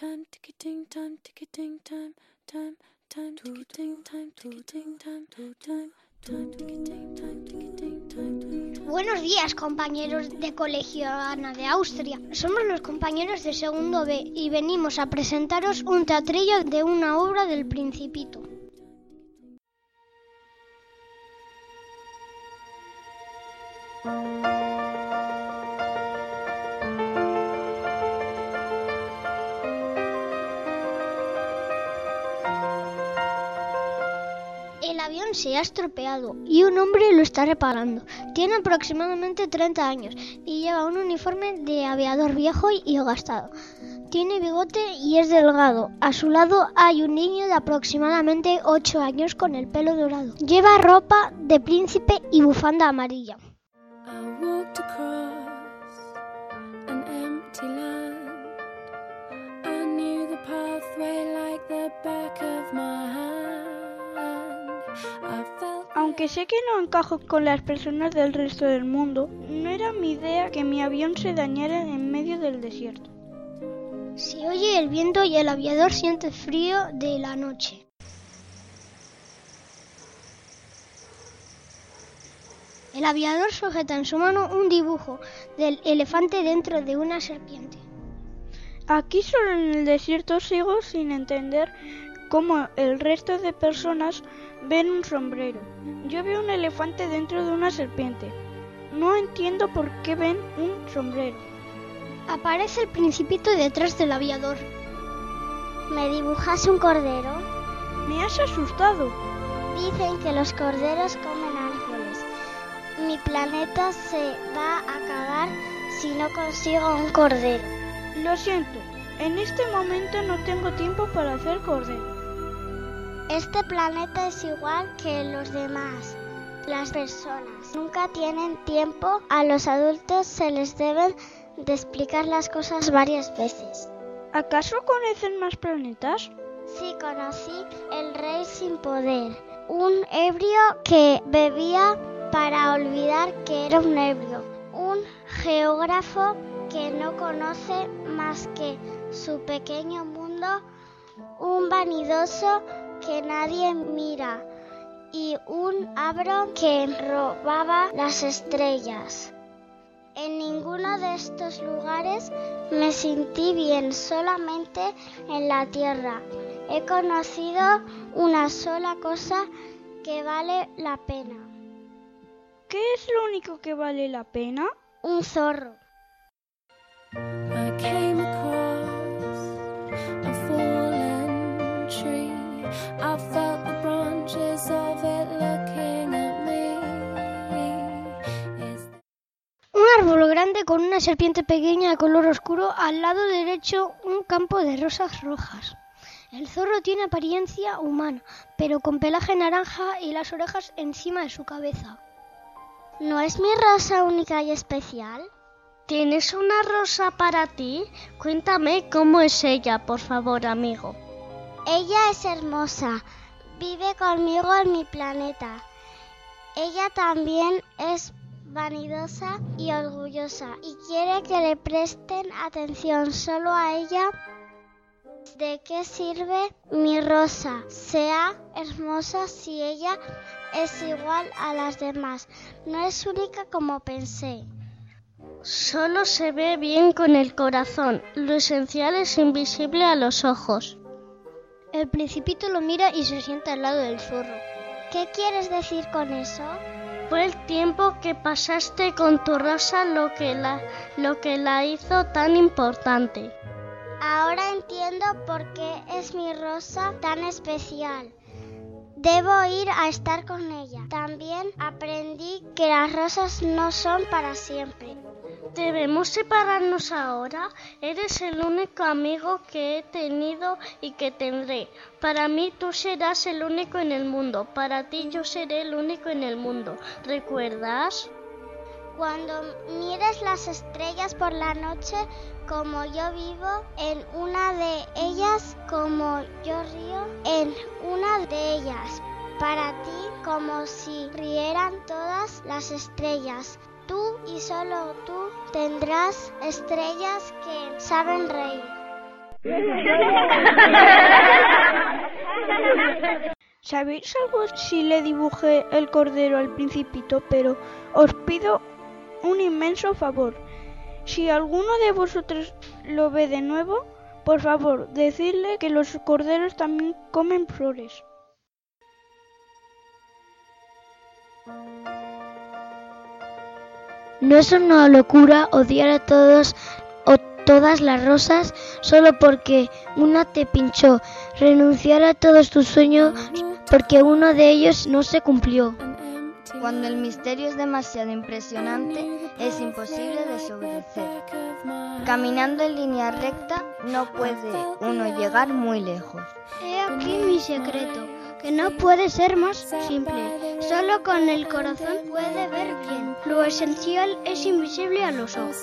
time, ticketing time, ticketing time, time, time, ticketing time, ticketing time, time, time, ticketing time, ticketing time. Buenos días, compañeros de Colegio Ana de Austria. Somos los compañeros de segundo B y venimos a presentaros un teatrillo de una obra del Principito. Se ha estropeado y un hombre lo está reparando. Tiene aproximadamente 30 años y lleva un uniforme de aviador viejo y gastado. Tiene bigote y es delgado. A su lado hay un niño de aproximadamente 8 años con el pelo dorado. Lleva ropa de príncipe y bufanda amarilla. I Aunque sé que no encajo con las personas del resto del mundo, no era mi idea que mi avión se dañara en medio del desierto. Se oye el viento y el aviador siente frío de la noche. El aviador sujeta en su mano un dibujo del elefante dentro de una serpiente. Aquí solo en el desierto sigo sin entender cómo el resto de personas ven un sombrero. Yo veo un elefante dentro de una serpiente. No entiendo por qué ven un sombrero. Aparece el principito detrás del aviador. ¿Me dibujas un cordero? Me has asustado. Dicen que los corderos comen ángeles. Mi planeta se va a acabar si no consigo un cordero. Lo siento, en este momento no tengo tiempo para hacer cordero. Este planeta es igual que los demás. Las personas nunca tienen tiempo. A los adultos se les deben de explicar las cosas varias veces. ¿Acaso conocen más planetas? Sí, conocí el rey sin poder. Un ebrio que bebía para olvidar que era un ebrio. Un geógrafo que no conoce más que su pequeño mundo. Un vanidoso que nadie mira. Y un abro que robaba las estrellas. En ninguno de estos lugares me sentí bien, solamente en la tierra. He conocido una sola cosa que vale la pena. ¿Qué es lo único que vale la pena? Un zorro. Grande con una serpiente pequeña de color oscuro, al lado derecho un campo de rosas rojas. El zorro tiene apariencia humana, pero con pelaje naranja y las orejas encima de su cabeza. ¿No es mi rosa única y especial? ¿Tienes una rosa para ti? Cuéntame cómo es ella, por favor, amigo. Ella es hermosa. Vive conmigo en mi planeta. Ella también es vanidosa y orgullosa y quiere que le presten atención solo a ella. ¿De qué sirve mi rosa? Sea hermosa si ella es igual a las demás. No es única como pensé. Solo se ve bien con el corazón. Lo esencial es invisible a los ojos. El principito lo mira y se sienta al lado del zorro. ¿Qué quieres decir con eso? Fue el tiempo que pasaste con tu rosa lo que la, lo que la hizo tan importante. Ahora entiendo por qué es mi rosa tan especial. Debo ir a estar con ella. También aprendí que las rosas no son para siempre. ¿Debemos separarnos ahora? Eres el único amigo que he tenido y que tendré. Para mí tú serás el único en el mundo. Para ti yo seré el único en el mundo. ¿Recuerdas? Cuando mires las estrellas por la noche, como yo vivo en una de ellas, como yo río en una de ellas. Para ti, como si rieran todas las estrellas. Tú y solo tú tendrás estrellas que saben reír. ¿Sabéis algo si le dibujé el cordero al principito? Pero os pido un inmenso favor. Si alguno de vosotros lo ve de nuevo, por favor, decidle que los corderos también comen flores. No es una locura odiar a todos o todas las rosas solo porque una te pinchó, renunciar a todos tus sueños porque uno de ellos no se cumplió. Cuando el misterio es demasiado impresionante, es imposible desobedecer. Caminando en línea recta, no puede uno llegar muy lejos. He aquí mi secreto, que no puede ser más simple. Solo con el corazón puede ver bien. Lo esencial es invisible a los ojos.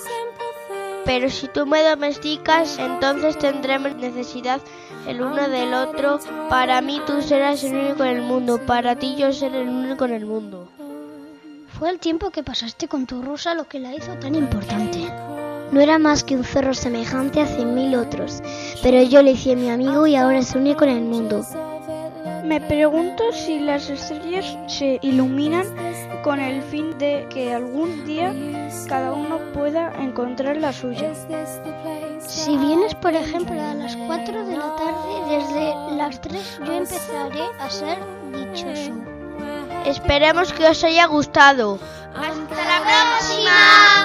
Pero si tú me domesticas, entonces tendremos necesidad el uno del otro. Para mí tú serás el único en el mundo, para ti yo seré el único en el mundo. Fue el tiempo que pasaste con tu rosa lo que la hizo tan importante. No era más que un zorro semejante a cien mil otros, pero yo le hice mi amigo y ahora es único en el mundo. Me pregunto si las estrellas se iluminan con el fin de que algún día cada uno pueda encontrar la suya. Si vienes, por ejemplo, a las 4 de la tarde, desde las 3 yo empezaré a ser dichoso. Esperemos que os haya gustado. ¡Hasta la próxima!